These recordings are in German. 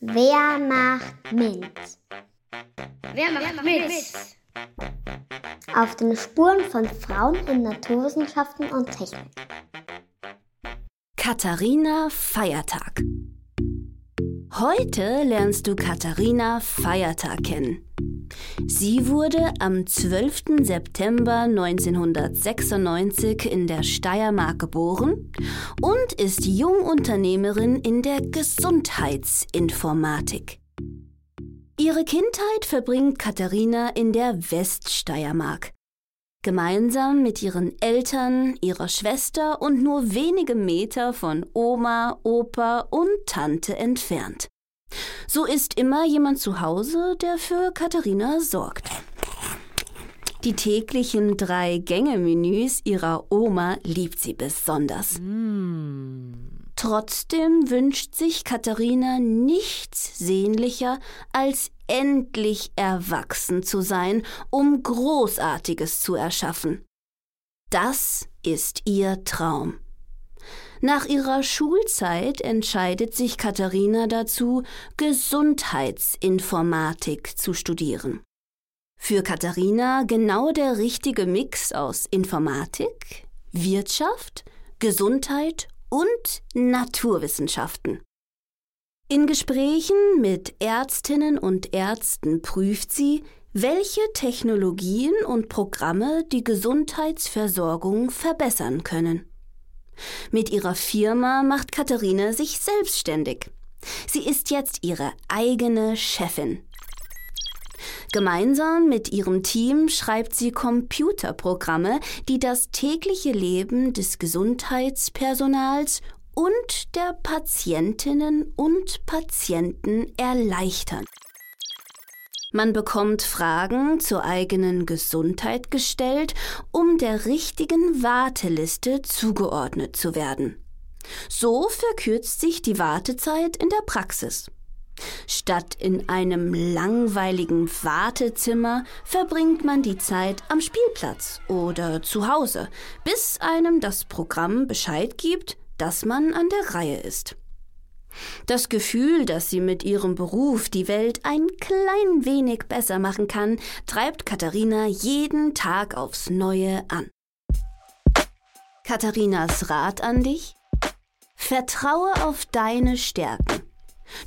Wer macht mit? Wer macht mit? Auf den Spuren von Frauen in Naturwissenschaften und Technik. Katharina Feiertag. Heute lernst du Katharina Feiertag kennen. Sie wurde am 12. September 1996 in der Steiermark geboren und ist Jungunternehmerin in der Gesundheitsinformatik. Ihre Kindheit verbringt Katharina in der Weststeiermark. Gemeinsam mit ihren Eltern, ihrer Schwester und nur wenige Meter von Oma, Opa und Tante entfernt. So ist immer jemand zu Hause, der für Katharina sorgt. Die täglichen Drei-Gänge-Menüs ihrer Oma liebt sie besonders. Trotzdem wünscht sich Katharina nichts sehnlicher, als endlich erwachsen zu sein, um Großartiges zu erschaffen. Das ist ihr Traum. Nach ihrer Schulzeit entscheidet sich Katharina dazu, Gesundheitsinformatik zu studieren. Für Katharina genau der richtige Mix aus Informatik, Wirtschaft, Gesundheit und Naturwissenschaften. In Gesprächen mit Ärztinnen und Ärzten prüft sie, welche Technologien und Programme die Gesundheitsversorgung verbessern können. Mit ihrer Firma macht Katharina sich selbstständig. Sie ist jetzt ihre eigene Chefin. Gemeinsam mit ihrem Team schreibt sie Computerprogramme, die das tägliche Leben des Gesundheitspersonals und der Patientinnen und Patienten erleichtern. Man bekommt Fragen zur eigenen Gesundheit gestellt, um der richtigen Warteliste zugeordnet zu werden. So verkürzt sich die Wartezeit in der Praxis. Statt in einem langweiligen Wartezimmer verbringt man die Zeit am Spielplatz oder zu Hause, bis einem das Programm Bescheid gibt, dass man an der Reihe ist. Das Gefühl, dass sie mit ihrem Beruf die Welt ein klein wenig besser machen kann, treibt Katharina jeden Tag aufs Neue an. Katharinas Rat an dich? Vertraue auf deine Stärken.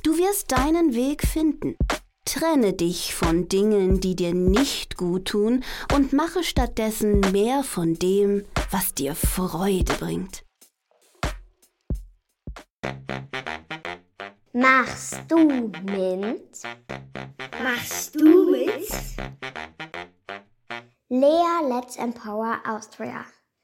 Du wirst deinen Weg finden. Trenne dich von Dingen, die dir nicht gut tun und mache stattdessen mehr von dem, was dir Freude bringt. Machst du mit? Machst du mit? Lea Let's Empower Austria.